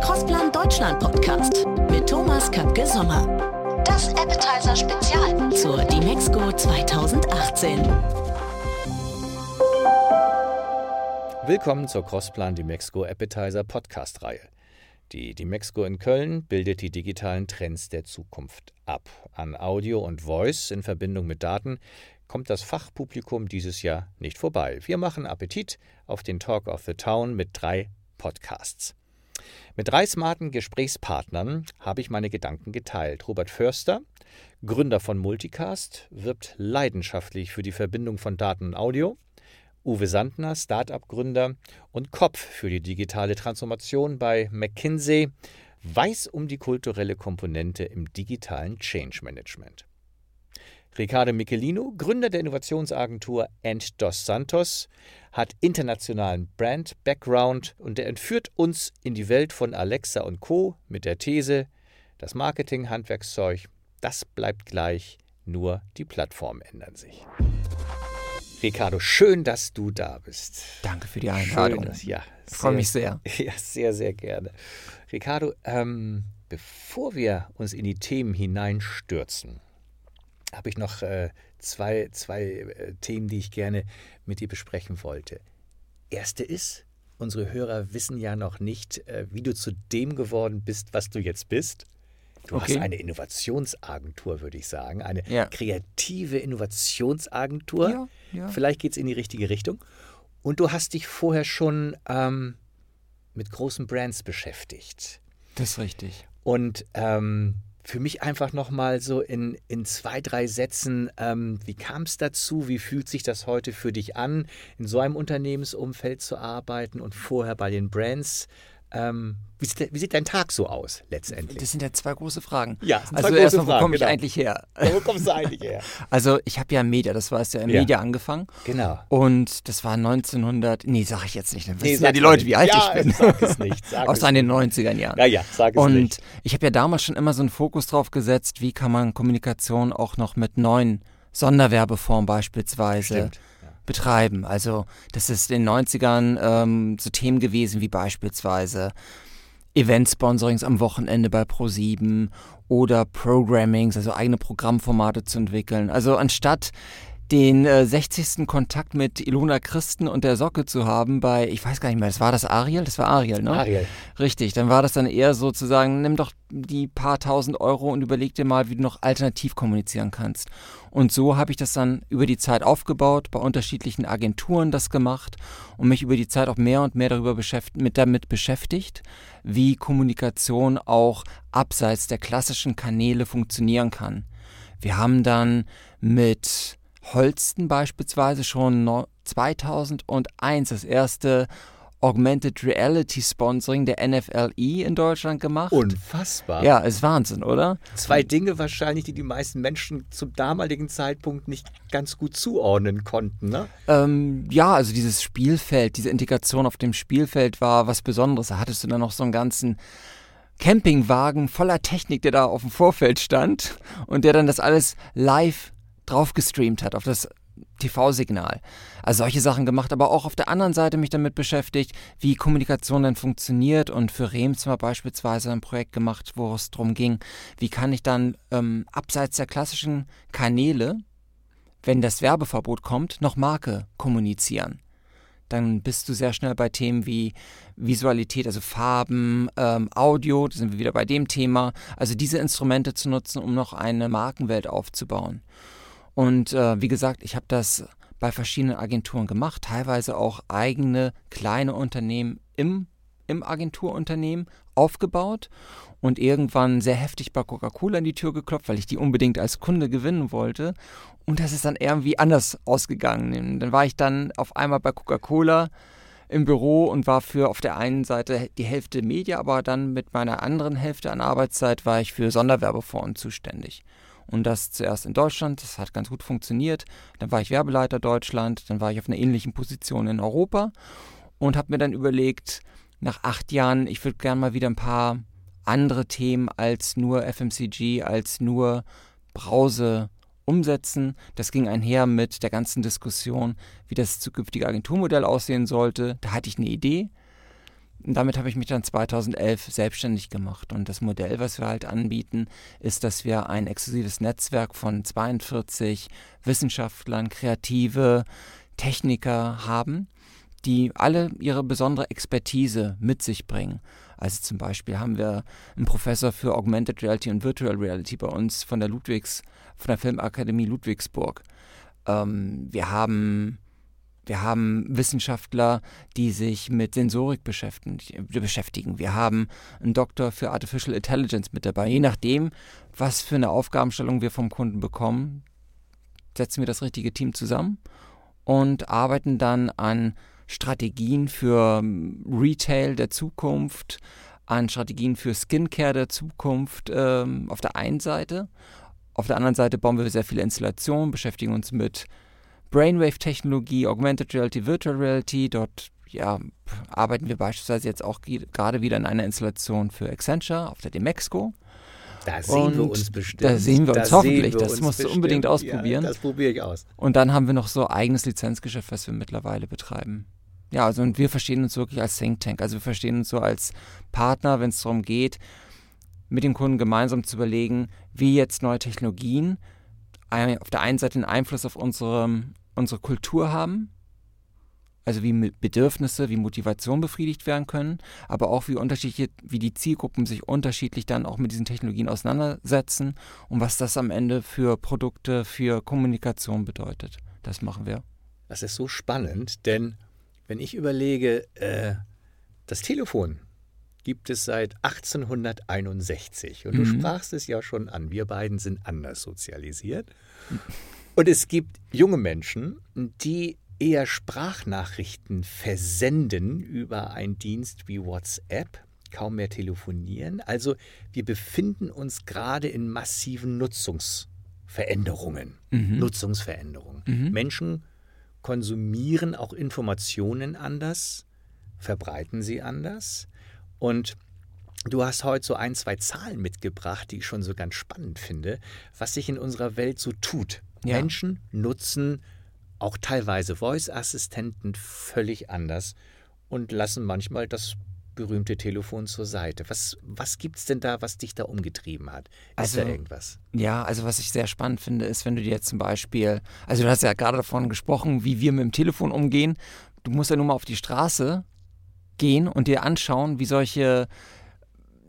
Crossplan Deutschland Podcast mit Thomas Köpke Sommer. Das Appetizer Spezial zur Dimexco 2018. Willkommen zur Crossplan Dimexco Appetizer Podcast Reihe. Die Dimexco in Köln bildet die digitalen Trends der Zukunft ab. An Audio und Voice in Verbindung mit Daten kommt das Fachpublikum dieses Jahr nicht vorbei. Wir machen Appetit auf den Talk of the Town mit drei Podcasts. Mit drei smarten Gesprächspartnern habe ich meine Gedanken geteilt. Robert Förster, Gründer von Multicast, wirbt leidenschaftlich für die Verbindung von Daten und Audio. Uwe Sandner, Start-up-Gründer und Kopf für die digitale Transformation bei McKinsey, weiß um die kulturelle Komponente im digitalen Change Management. Ricardo Michelino, Gründer der Innovationsagentur End Dos Santos, hat internationalen Brand-Background und er entführt uns in die Welt von Alexa und Co. mit der These, das Marketing-Handwerkszeug, das bleibt gleich, nur die Plattformen ändern sich. Ricardo, schön, dass du da bist. Danke für die Einladung. Schön, dass, ja, ich freue mich sehr. Ja, sehr, sehr gerne. Ricardo, ähm, bevor wir uns in die Themen hineinstürzen, habe ich noch äh, zwei, zwei äh, Themen, die ich gerne mit dir besprechen wollte. Erste ist, unsere Hörer wissen ja noch nicht, äh, wie du zu dem geworden bist, was du jetzt bist. Du okay. hast eine Innovationsagentur, würde ich sagen, eine ja. kreative Innovationsagentur. Ja, ja. Vielleicht geht es in die richtige Richtung. Und du hast dich vorher schon ähm, mit großen Brands beschäftigt. Das ist richtig. Und ähm, für mich einfach nochmal so in, in zwei, drei Sätzen, ähm, wie kam es dazu? Wie fühlt sich das heute für dich an, in so einem Unternehmensumfeld zu arbeiten und vorher bei den Brands? Ähm, wie, sieht, wie, sieht, dein Tag so aus letztendlich? Das sind ja zwei große Fragen. Ja, also erstmal, wo komme ich genau. eigentlich her? wo kommst du eigentlich her? Also ich habe ja Media, das weißt du, ja, in ja. Media angefangen. Genau. Und das war 1900, nee, sag ich jetzt nicht, dann wissen nee, ja die Leute, wie alt ja, ich bin. sag es nicht. Sag Aus es den 90er Jahren. Ja, ja, sag es Und nicht. Und ich habe ja damals schon immer so einen Fokus drauf gesetzt, wie kann man Kommunikation auch noch mit neuen Sonderwerbeformen beispielsweise Stimmt betreiben. Also das ist in den 90ern ähm, so Themen gewesen wie beispielsweise Event-Sponsorings am Wochenende bei Pro7 oder Programmings, also eigene Programmformate zu entwickeln. Also anstatt den äh, 60. Kontakt mit Ilona Christen und der Socke zu haben bei, ich weiß gar nicht mehr, das war das Ariel? Das war Ariel, ne? Ariel. Richtig, dann war das dann eher sozusagen, nimm doch die paar tausend Euro und überleg dir mal, wie du noch alternativ kommunizieren kannst. Und so habe ich das dann über die Zeit aufgebaut, bei unterschiedlichen Agenturen das gemacht und mich über die Zeit auch mehr und mehr darüber beschäftigt, mit damit beschäftigt, wie Kommunikation auch abseits der klassischen Kanäle funktionieren kann. Wir haben dann mit Holsten beispielsweise schon 2001 das erste Augmented Reality Sponsoring der NFLE in Deutschland gemacht. Unfassbar. Ja, ist Wahnsinn, oder? Zwei Dinge wahrscheinlich, die die meisten Menschen zum damaligen Zeitpunkt nicht ganz gut zuordnen konnten, ne? Ähm, ja, also dieses Spielfeld, diese Integration auf dem Spielfeld war was Besonderes. Da hattest du dann noch so einen ganzen Campingwagen voller Technik, der da auf dem Vorfeld stand und der dann das alles live drauf gestreamt hat, auf das TV-Signal. Also solche Sachen gemacht, aber auch auf der anderen Seite mich damit beschäftigt, wie Kommunikation denn funktioniert und für Rems mal beispielsweise ein Projekt gemacht, wo es darum ging, wie kann ich dann ähm, abseits der klassischen Kanäle, wenn das Werbeverbot kommt, noch Marke kommunizieren. Dann bist du sehr schnell bei Themen wie Visualität, also Farben, ähm, Audio, da sind wir wieder bei dem Thema. Also diese Instrumente zu nutzen, um noch eine Markenwelt aufzubauen. Und äh, wie gesagt, ich habe das bei verschiedenen Agenturen gemacht, teilweise auch eigene kleine Unternehmen im, im Agenturunternehmen aufgebaut und irgendwann sehr heftig bei Coca-Cola in die Tür geklopft, weil ich die unbedingt als Kunde gewinnen wollte. Und das ist dann irgendwie anders ausgegangen. Dann war ich dann auf einmal bei Coca-Cola im Büro und war für auf der einen Seite die Hälfte Media, aber dann mit meiner anderen Hälfte an Arbeitszeit war ich für Sonderwerbeformen zuständig. Und das zuerst in Deutschland, das hat ganz gut funktioniert. Dann war ich Werbeleiter Deutschland, dann war ich auf einer ähnlichen Position in Europa und habe mir dann überlegt, nach acht Jahren, ich würde gerne mal wieder ein paar andere Themen als nur FMCG, als nur Brause umsetzen. Das ging einher mit der ganzen Diskussion, wie das zukünftige Agenturmodell aussehen sollte. Da hatte ich eine Idee. Und damit habe ich mich dann 2011 selbstständig gemacht. Und das Modell, was wir halt anbieten, ist, dass wir ein exklusives Netzwerk von 42 Wissenschaftlern, Kreative, Techniker haben, die alle ihre besondere Expertise mit sich bringen. Also zum Beispiel haben wir einen Professor für Augmented Reality und Virtual Reality bei uns von der Ludwigs, von der Filmakademie Ludwigsburg. Ähm, wir haben wir haben Wissenschaftler, die sich mit Sensorik beschäftigen. Wir haben einen Doktor für Artificial Intelligence mit dabei. Je nachdem, was für eine Aufgabenstellung wir vom Kunden bekommen, setzen wir das richtige Team zusammen und arbeiten dann an Strategien für ähm, Retail der Zukunft, an Strategien für Skincare der Zukunft ähm, auf der einen Seite. Auf der anderen Seite bauen wir sehr viele Installationen, beschäftigen uns mit Brainwave-Technologie, Augmented Reality, Virtual Reality. Dort ja, arbeiten wir beispielsweise jetzt auch gerade wieder in einer Installation für Accenture auf der Demexco. Da sehen und wir uns bestimmt. Da sehen wir uns das hoffentlich. Wir das uns musst bestimmt. du unbedingt ausprobieren. Ja, das probiere ich aus. Und dann haben wir noch so eigenes Lizenzgeschäft, was wir mittlerweile betreiben. Ja, also und wir verstehen uns wirklich als Think Tank. Also wir verstehen uns so als Partner, wenn es darum geht, mit dem Kunden gemeinsam zu überlegen, wie jetzt neue Technologien auf der einen Seite einen Einfluss auf unsere, unsere Kultur haben, also wie Bedürfnisse, wie Motivation befriedigt werden können, aber auch wie unterschiedliche, wie die Zielgruppen sich unterschiedlich dann auch mit diesen Technologien auseinandersetzen und was das am Ende für Produkte, für Kommunikation bedeutet. Das machen wir. Das ist so spannend, denn wenn ich überlege, äh, das Telefon gibt es seit 1861 und mhm. du sprachst es ja schon an, wir beiden sind anders sozialisiert. Und es gibt junge Menschen, die eher Sprachnachrichten versenden über einen Dienst wie WhatsApp, kaum mehr telefonieren. Also wir befinden uns gerade in massiven Nutzungsveränderungen. Mhm. Nutzungsveränderungen. Mhm. Menschen konsumieren auch Informationen anders, verbreiten sie anders. Und du hast heute so ein, zwei Zahlen mitgebracht, die ich schon so ganz spannend finde, was sich in unserer Welt so tut. Ja. Menschen nutzen auch teilweise Voice-Assistenten völlig anders und lassen manchmal das berühmte Telefon zur Seite. Was, was gibt es denn da, was dich da umgetrieben hat? Ist also, da irgendwas? Ja, also was ich sehr spannend finde, ist, wenn du dir jetzt zum Beispiel, also du hast ja gerade davon gesprochen, wie wir mit dem Telefon umgehen. Du musst ja nur mal auf die Straße gehen und dir anschauen, wie solche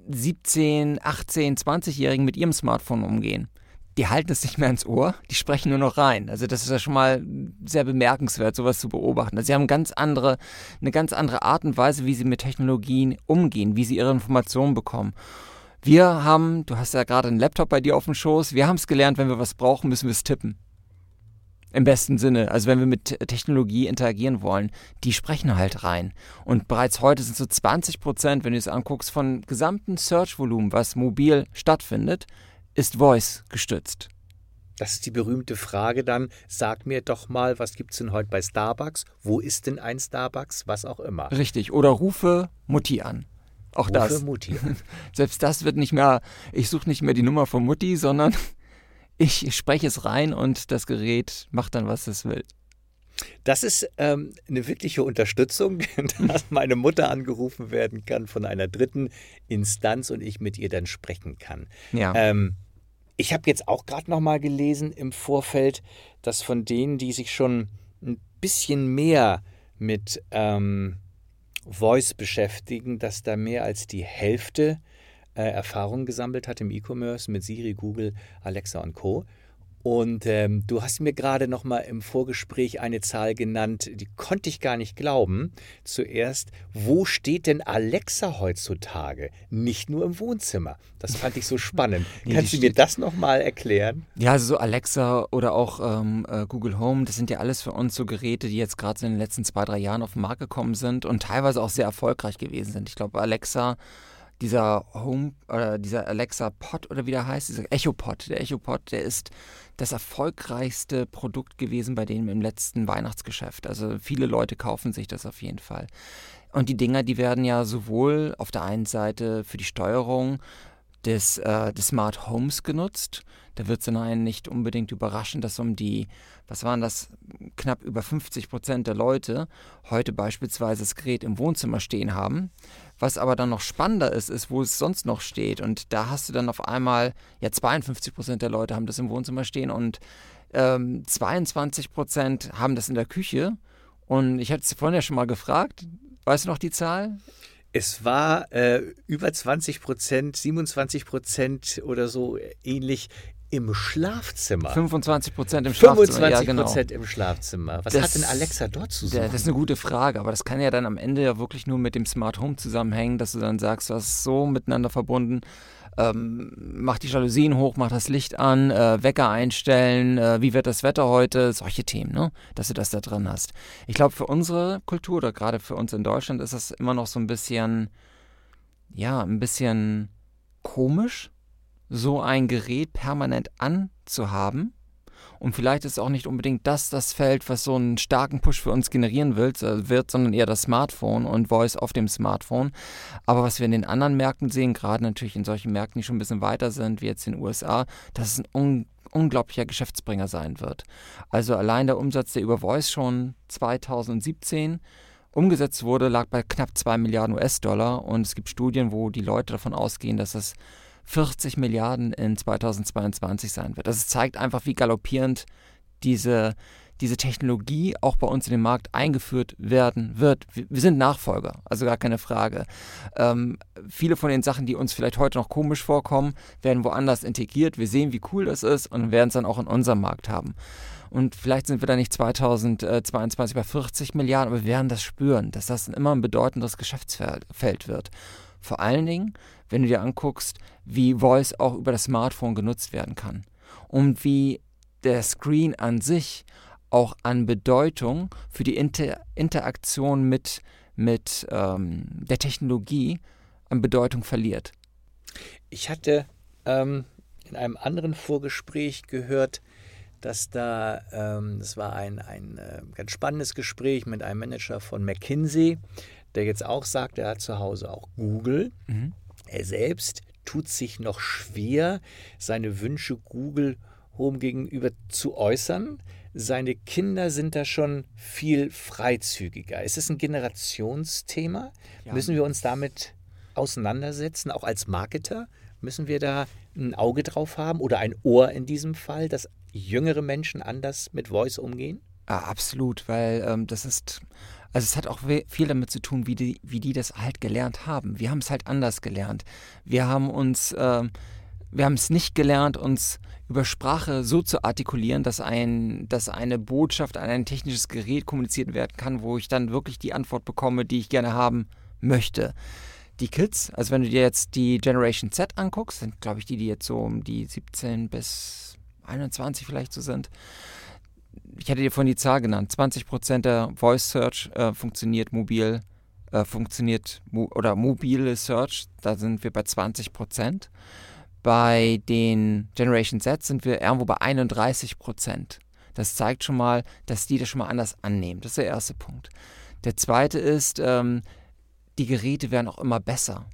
17, 18, 20-Jährigen mit ihrem Smartphone umgehen die halten es nicht mehr ins Ohr, die sprechen nur noch rein. Also das ist ja schon mal sehr bemerkenswert, sowas zu beobachten. Also sie haben ganz andere, eine ganz andere Art und Weise, wie sie mit Technologien umgehen, wie sie ihre Informationen bekommen. Wir haben, du hast ja gerade einen Laptop bei dir auf dem Schoß, wir haben es gelernt, wenn wir was brauchen, müssen wir es tippen. Im besten Sinne. Also wenn wir mit Technologie interagieren wollen, die sprechen halt rein. Und bereits heute sind so 20 Prozent, wenn du es anguckst, von gesamten Search-Volumen, was mobil stattfindet, ist Voice gestützt? Das ist die berühmte Frage dann, sag mir doch mal, was gibt es denn heute bei Starbucks? Wo ist denn ein Starbucks? Was auch immer. Richtig, oder rufe Mutti an. Auch rufe das. Mutti Selbst das wird nicht mehr, ich suche nicht mehr die Nummer von Mutti, sondern ich spreche es rein und das Gerät macht dann, was es will. Das ist ähm, eine wirkliche Unterstützung, dass meine Mutter angerufen werden kann von einer dritten Instanz und ich mit ihr dann sprechen kann. Ja. Ähm, ich habe jetzt auch gerade noch mal gelesen im Vorfeld, dass von denen, die sich schon ein bisschen mehr mit ähm, Voice beschäftigen, dass da mehr als die Hälfte äh, Erfahrung gesammelt hat im E-Commerce mit Siri, Google, Alexa und Co. Und ähm, du hast mir gerade noch mal im Vorgespräch eine Zahl genannt, die konnte ich gar nicht glauben. Zuerst, wo steht denn Alexa heutzutage? Nicht nur im Wohnzimmer. Das fand ich so spannend. nee, Kannst du mir das noch mal erklären? Ja, also so Alexa oder auch ähm, äh, Google Home, das sind ja alles für uns so Geräte, die jetzt gerade in den letzten zwei, drei Jahren auf den Markt gekommen sind und teilweise auch sehr erfolgreich gewesen sind. Ich glaube, Alexa dieser Home oder dieser Alexa Pod oder wie der heißt, dieser Echo Pod. Der Echo Pod, der ist das erfolgreichste Produkt gewesen bei denen im letzten Weihnachtsgeschäft. Also viele Leute kaufen sich das auf jeden Fall. Und die Dinger, die werden ja sowohl auf der einen Seite für die Steuerung des, äh, des Smart Homes genutzt. Da wird es dann einen nicht unbedingt überraschen, dass um die, was waren das, knapp über 50 Prozent der Leute heute beispielsweise das Gerät im Wohnzimmer stehen haben. Was aber dann noch spannender ist, ist, wo es sonst noch steht. Und da hast du dann auf einmal, ja, 52 Prozent der Leute haben das im Wohnzimmer stehen und ähm, 22 Prozent haben das in der Küche. Und ich hatte es vorhin ja schon mal gefragt. Weißt du noch die Zahl? Es war äh, über 20 Prozent, 27 Prozent oder so ähnlich im Schlafzimmer. 25 Prozent im Schlafzimmer. 25 Prozent ja, genau. im Schlafzimmer. Was das, hat denn Alexa dort zu sagen? Das ist eine gute Frage, aber das kann ja dann am Ende ja wirklich nur mit dem Smart Home zusammenhängen, dass du dann sagst, du hast so miteinander verbunden ähm, mach die Jalousien hoch, mach das Licht an, äh, Wecker einstellen, äh, wie wird das Wetter heute, solche Themen, ne? dass du das da drin hast. Ich glaube, für unsere Kultur oder gerade für uns in Deutschland ist das immer noch so ein bisschen, ja, ein bisschen komisch, so ein Gerät permanent anzuhaben und vielleicht ist auch nicht unbedingt das das Feld, was so einen starken Push für uns generieren wird, äh, wird, sondern eher das Smartphone und Voice auf dem Smartphone. Aber was wir in den anderen Märkten sehen, gerade natürlich in solchen Märkten, die schon ein bisschen weiter sind, wie jetzt in den USA, dass es ein un unglaublicher Geschäftsbringer sein wird. Also allein der Umsatz, der über Voice schon 2017 umgesetzt wurde, lag bei knapp 2 Milliarden US-Dollar und es gibt Studien, wo die Leute davon ausgehen, dass das 40 Milliarden in 2022 sein wird. Das zeigt einfach, wie galoppierend diese, diese Technologie auch bei uns in den Markt eingeführt werden wird. Wir sind Nachfolger, also gar keine Frage. Ähm, viele von den Sachen, die uns vielleicht heute noch komisch vorkommen, werden woanders integriert. Wir sehen, wie cool das ist und werden es dann auch in unserem Markt haben. Und vielleicht sind wir da nicht 2022 bei 40 Milliarden, aber wir werden das spüren, dass das immer ein bedeutendes Geschäftsfeld wird. Vor allen Dingen, wenn du dir anguckst, wie Voice auch über das Smartphone genutzt werden kann und wie der Screen an sich auch an Bedeutung für die Inter Interaktion mit, mit ähm, der Technologie an Bedeutung verliert. Ich hatte ähm, in einem anderen Vorgespräch gehört, dass da, ähm, das war ein, ein äh, ganz spannendes Gespräch mit einem Manager von McKinsey, der jetzt auch sagt, er hat zu Hause auch Google. Mhm. Er selbst tut sich noch schwer, seine Wünsche Google Home gegenüber zu äußern. Seine Kinder sind da schon viel freizügiger. Ist es ein Generationsthema? Ja. Müssen wir uns damit auseinandersetzen, auch als Marketer? Müssen wir da ein Auge drauf haben oder ein Ohr in diesem Fall, dass jüngere Menschen anders mit Voice umgehen? Ja, absolut, weil ähm, das ist also es hat auch viel damit zu tun, wie die, wie die das halt gelernt haben. Wir haben es halt anders gelernt. Wir haben uns, äh, wir haben es nicht gelernt, uns über Sprache so zu artikulieren, dass, ein, dass eine Botschaft an ein technisches Gerät kommuniziert werden kann, wo ich dann wirklich die Antwort bekomme, die ich gerne haben möchte. Die Kids, also wenn du dir jetzt die Generation Z anguckst, sind glaube ich die, die jetzt so um die 17 bis 21 vielleicht so sind, ich hatte dir vorhin die Zahl genannt, 20% der Voice Search äh, funktioniert mobil, äh, funktioniert mo oder mobile Search, da sind wir bei 20% Bei den Generation Z sind wir irgendwo bei 31% Das zeigt schon mal, dass die das schon mal anders annehmen. Das ist der erste Punkt. Der zweite ist, ähm, die Geräte werden auch immer besser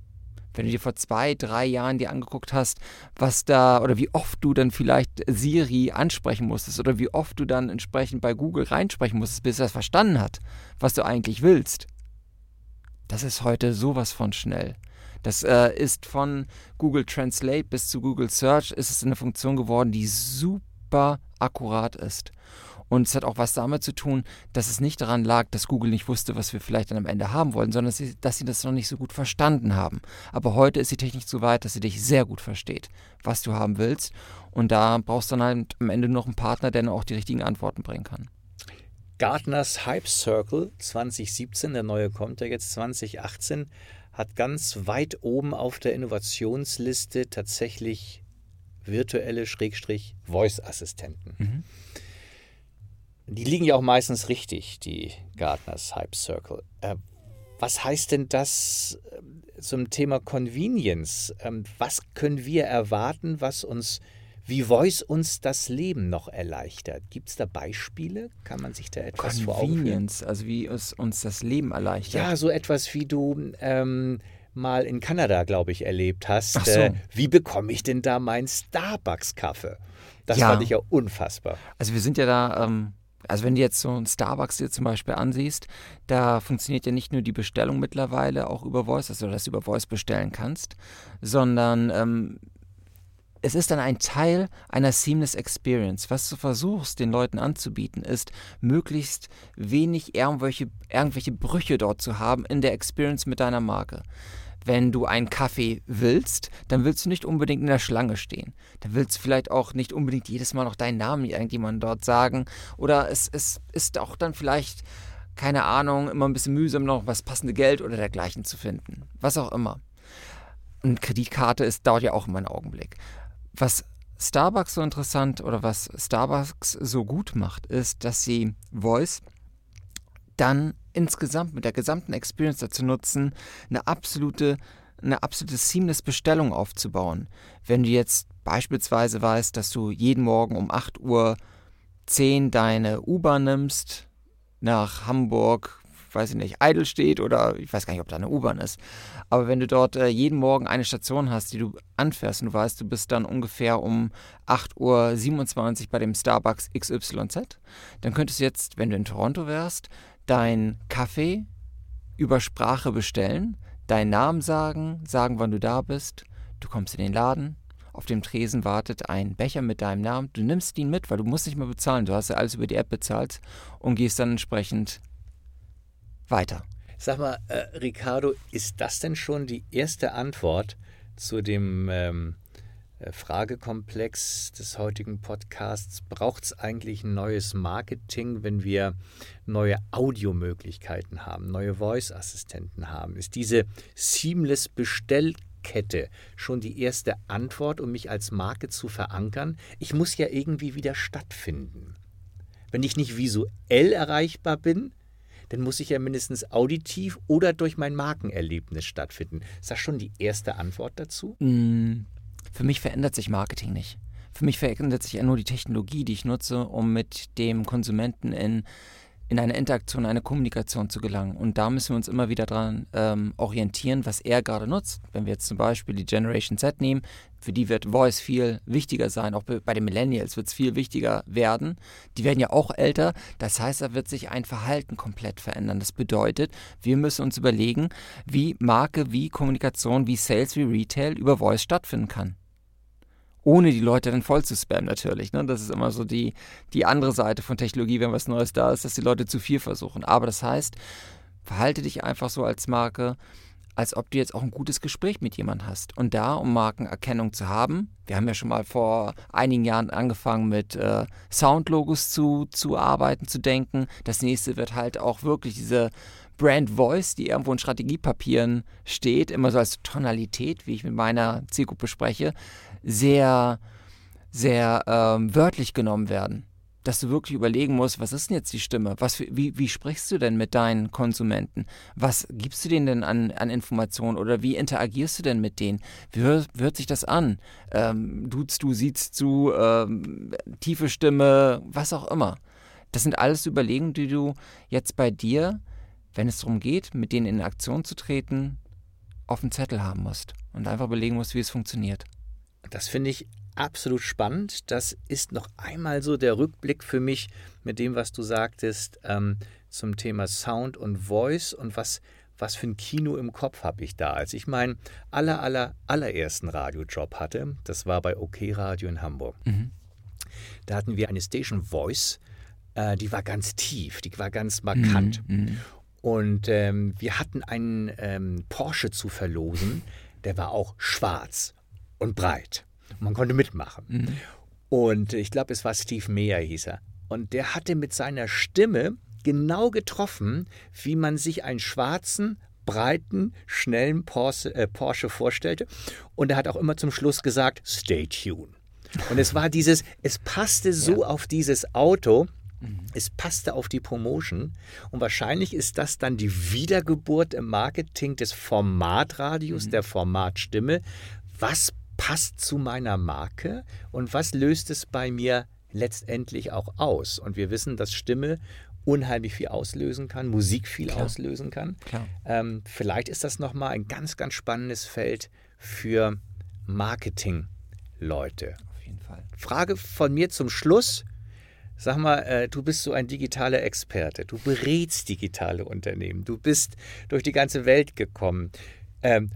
wenn du dir vor zwei, drei Jahren dir angeguckt hast, was da oder wie oft du dann vielleicht Siri ansprechen musstest oder wie oft du dann entsprechend bei Google reinsprechen musstest, bis er es verstanden hat, was du eigentlich willst. Das ist heute sowas von schnell. Das äh, ist von Google Translate bis zu Google Search ist es eine Funktion geworden, die super akkurat ist. Und es hat auch was damit zu tun, dass es nicht daran lag, dass Google nicht wusste, was wir vielleicht dann am Ende haben wollen, sondern dass sie, dass sie das noch nicht so gut verstanden haben. Aber heute ist die Technik so weit, dass sie dich sehr gut versteht, was du haben willst. Und da brauchst du dann halt am Ende noch einen Partner, der dann auch die richtigen Antworten bringen kann. Gartners Hype Circle 2017, der neue kommt ja jetzt 2018, hat ganz weit oben auf der Innovationsliste tatsächlich virtuelle Schrägstrich Voice-Assistenten. Mhm. Die liegen ja auch meistens richtig, die Gartners Hype Circle. Äh, was heißt denn das äh, zum Thema Convenience? Ähm, was können wir erwarten, was uns, wie Voice uns das Leben noch erleichtert? Gibt es da Beispiele? Kann man sich da etwas Convenience, vor Augen also wie es uns das Leben erleichtert? Ja, so etwas wie du ähm, mal in Kanada, glaube ich, erlebt hast. Ach so. Äh, wie bekomme ich denn da meinen Starbucks-Kaffee? Das Ja. fand ich ja unfassbar. Also wir sind ja da, ähm, also wenn du jetzt so ein Starbucks dir zum Beispiel ansiehst, da funktioniert ja nicht nur die Bestellung mittlerweile auch über Voice, also dass du über Voice bestellen kannst, sondern ähm, es ist dann ein Teil einer Seamless Experience. Was du versuchst, den Leuten anzubieten, ist, möglichst wenig irgendwelche, irgendwelche Brüche dort zu haben in der Experience mit deiner Marke. Wenn du einen Kaffee willst, dann willst du nicht unbedingt in der Schlange stehen. Dann willst du vielleicht auch nicht unbedingt jedes Mal noch deinen Namen irgendjemandem dort sagen. Oder es, es ist auch dann vielleicht, keine Ahnung, immer ein bisschen mühsam noch was passende Geld oder dergleichen zu finden. Was auch immer. Und Kreditkarte ist, dauert ja auch immer einen Augenblick. Was Starbucks so interessant oder was Starbucks so gut macht, ist, dass sie Voice dann insgesamt mit der gesamten Experience dazu nutzen, eine absolute, eine absolute seamless Bestellung aufzubauen. Wenn du jetzt beispielsweise weißt, dass du jeden Morgen um 8.10 Uhr deine U-Bahn nimmst nach Hamburg, weiß ich nicht, Eidelstedt oder ich weiß gar nicht, ob da eine U-Bahn ist. Aber wenn du dort äh, jeden Morgen eine Station hast, die du anfährst und du weißt, du bist dann ungefähr um 8.27 Uhr bei dem Starbucks XYZ, dann könntest du jetzt, wenn du in Toronto wärst, dein Kaffee über Sprache bestellen, deinen Namen sagen, sagen, wann du da bist, du kommst in den Laden, auf dem Tresen wartet ein Becher mit deinem Namen, du nimmst ihn mit, weil du musst nicht mehr bezahlen, du hast ja alles über die App bezahlt und gehst dann entsprechend weiter. Sag mal, äh, Ricardo, ist das denn schon die erste Antwort zu dem ähm, äh, Fragekomplex des heutigen Podcasts? Braucht es eigentlich ein neues Marketing, wenn wir neue Audiomöglichkeiten haben, neue Voice-Assistenten haben? Ist diese seamless Bestellkette schon die erste Antwort, um mich als Marke zu verankern? Ich muss ja irgendwie wieder stattfinden. Wenn ich nicht visuell erreichbar bin, dann muss ich ja mindestens auditiv oder durch mein Markenerlebnis stattfinden. Ist das schon die erste Antwort dazu? Mm, Für mich verändert sich Marketing nicht. Für mich verändert sich ja nur die Technologie, die ich nutze, um mit dem Konsumenten in, in eine Interaktion, eine Kommunikation zu gelangen. Und da müssen wir uns immer wieder dran ähm, orientieren, was er gerade nutzt. Wenn wir jetzt zum Beispiel die Generation Z nehmen, für die wird Voice viel wichtiger sein. Auch bei den Millennials wird es viel wichtiger werden. Die werden ja auch älter. Das heißt, da wird sich ein Verhalten komplett verändern. Das bedeutet, wir müssen uns überlegen, wie Marke, wie Kommunikation, wie Sales, wie Retail über Voice stattfinden kann ohne die Leute dann voll zu spammen natürlich. Ne? Das ist immer so die, die andere Seite von Technologie, wenn was Neues da ist, dass die Leute zu viel versuchen. Aber das heißt, verhalte dich einfach so als Marke, als ob du jetzt auch ein gutes Gespräch mit jemandem hast. Und da, um Markenerkennung zu haben, wir haben ja schon mal vor einigen Jahren angefangen mit äh, Soundlogos zu, zu arbeiten, zu denken. Das nächste wird halt auch wirklich diese Brand Voice, die irgendwo in Strategiepapieren steht, immer so als Tonalität, wie ich mit meiner Zielgruppe spreche, sehr, sehr ähm, wörtlich genommen werden. Dass du wirklich überlegen musst, was ist denn jetzt die Stimme? Was, wie, wie sprichst du denn mit deinen Konsumenten? Was gibst du denen denn an, an Informationen oder wie interagierst du denn mit denen? Wie hör, wie hört sich das an? Ähm, duzt du, siehst du, ähm, tiefe Stimme, was auch immer. Das sind alles Überlegungen, die du jetzt bei dir, wenn es darum geht, mit denen in Aktion zu treten, auf dem Zettel haben musst und einfach überlegen musst, wie es funktioniert. Das finde ich absolut spannend. Das ist noch einmal so der Rückblick für mich mit dem, was du sagtest ähm, zum Thema Sound und Voice und was, was für ein Kino im Kopf habe ich da. Als ich meinen aller, aller, allerersten Radiojob hatte, das war bei OK Radio in Hamburg. Da hatten wir eine Station Voice, äh, die war ganz tief, die war ganz markant. Und ähm, wir hatten einen ähm, Porsche zu verlosen, der war auch schwarz und breit. Man konnte mitmachen. Und ich glaube, es war Steve Meyer, hieß er. Und der hatte mit seiner Stimme genau getroffen, wie man sich einen schwarzen, breiten, schnellen Porsche, äh, Porsche vorstellte. Und er hat auch immer zum Schluss gesagt, stay tuned. Und es war dieses, es passte so auf dieses Auto, es passte auf die Promotion und wahrscheinlich ist das dann die Wiedergeburt im Marketing des Formatradios, der Formatstimme. Was passt zu meiner Marke und was löst es bei mir letztendlich auch aus? Und wir wissen, dass Stimme unheimlich viel auslösen kann, Musik viel Klar. auslösen kann. Ähm, vielleicht ist das nochmal ein ganz, ganz spannendes Feld für Marketing-Leute. Auf jeden Fall. Frage von mir zum Schluss. Sag mal, äh, du bist so ein digitaler Experte. Du berätst digitale Unternehmen. Du bist durch die ganze Welt gekommen. Ähm,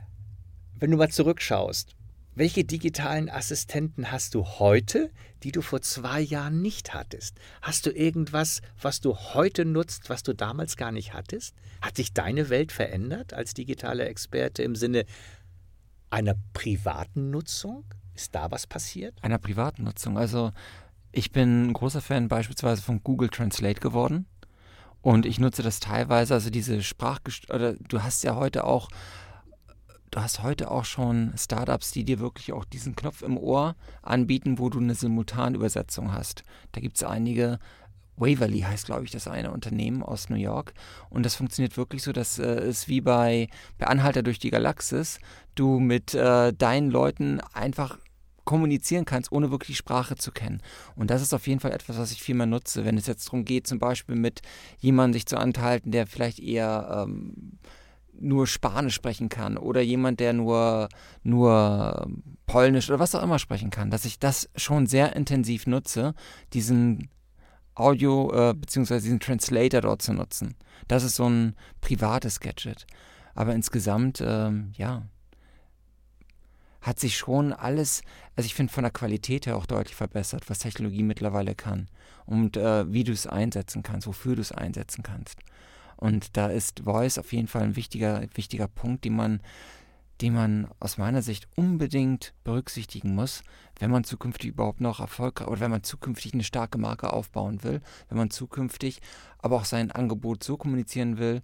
wenn du mal zurückschaust, welche digitalen Assistenten hast du heute, die du vor zwei Jahren nicht hattest? Hast du irgendwas, was du heute nutzt, was du damals gar nicht hattest? Hat sich deine Welt verändert als digitaler Experte im Sinne einer privaten Nutzung? Ist da was passiert? Einer privaten Nutzung. Also ich bin ein großer Fan beispielsweise von Google Translate geworden. Und ich nutze das teilweise, also diese Sprachgest oder du hast ja heute auch, du hast heute auch schon Startups, die dir wirklich auch diesen Knopf im Ohr anbieten, wo du eine Simultanübersetzung hast. Da gibt es einige, Waverly heißt, glaube ich, das eine Unternehmen aus New York. Und das funktioniert wirklich so, dass äh, es wie bei, bei Anhalter durch die Galaxis, du mit äh, deinen Leuten einfach kommunizieren kannst, ohne wirklich Sprache zu kennen. Und das ist auf jeden Fall etwas, was ich viel mehr nutze, wenn es jetzt darum geht, zum Beispiel mit jemandem sich zu unterhalten, der vielleicht eher ähm, nur Spanisch sprechen kann oder jemand, der nur, nur Polnisch oder was auch immer sprechen kann, dass ich das schon sehr intensiv nutze, diesen Audio äh, bzw. diesen Translator dort zu nutzen. Das ist so ein privates Gadget. Aber insgesamt, ähm, ja, hat sich schon alles, also ich finde von der Qualität her auch deutlich verbessert, was Technologie mittlerweile kann und äh, wie du es einsetzen kannst, wofür du es einsetzen kannst. Und da ist Voice auf jeden Fall ein wichtiger, wichtiger Punkt, den man, den man aus meiner Sicht unbedingt berücksichtigen muss, wenn man zukünftig überhaupt noch erfolgreich oder wenn man zukünftig eine starke Marke aufbauen will, wenn man zukünftig aber auch sein Angebot so kommunizieren will,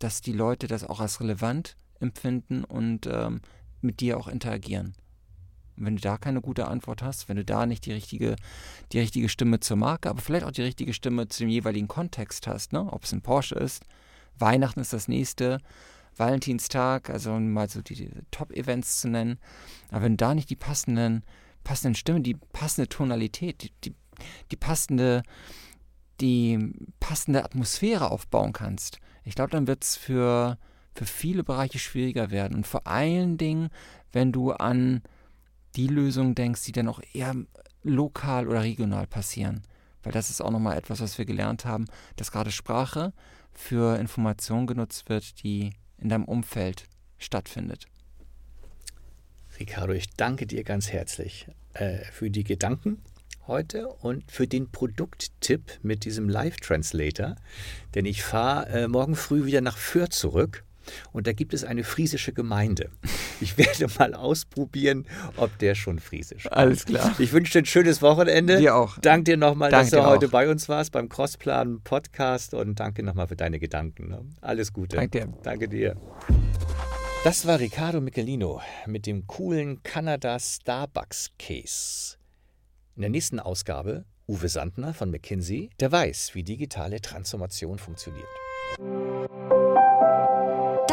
dass die Leute das auch als relevant empfinden und ähm, mit dir auch interagieren. Und wenn du da keine gute Antwort hast, wenn du da nicht die richtige, die richtige Stimme zur Marke, aber vielleicht auch die richtige Stimme zu dem jeweiligen Kontext hast, ne? ob es ein Porsche ist, Weihnachten ist das nächste, Valentinstag, also mal so die, die Top-Events zu nennen. Aber wenn du da nicht die passenden, passenden Stimmen, die passende Tonalität, die, die, die passende, die passende Atmosphäre aufbauen kannst, ich glaube, dann wird es für, für viele Bereiche schwieriger werden. Und vor allen Dingen, wenn du an die Lösungen denkst, die dann auch eher lokal oder regional passieren. Weil das ist auch nochmal etwas, was wir gelernt haben, dass gerade Sprache für Informationen genutzt wird, die in deinem Umfeld stattfindet. Ricardo, ich danke dir ganz herzlich äh, für die Gedanken heute und für den Produkttipp mit diesem Live-Translator. Denn ich fahre äh, morgen früh wieder nach Fürth zurück und da gibt es eine friesische Gemeinde. Ich werde mal ausprobieren, ob der schon friesisch ist. Alles klar. Ich wünsche dir ein schönes Wochenende. Dir auch. Danke dir nochmal, dass du heute auch. bei uns warst beim Crossplan Podcast und danke nochmal für deine Gedanken. ne? Alles Gute. Danke dir. Danke dir. Das war Riccardo Michelino mit dem coolen Kanada Starbucks Case. In der nächsten Ausgabe Uwe Sandner von McKinsey, der weiß, wie digitale Transformation funktioniert.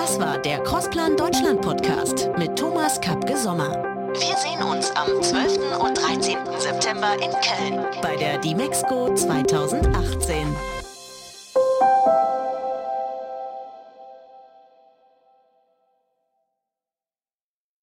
Das war der Crossplan Deutschland Podcast mit Thomas Kapke Sommer. Wir sehen uns am 12. und 13. September in Köln bei der Dimexco 2018.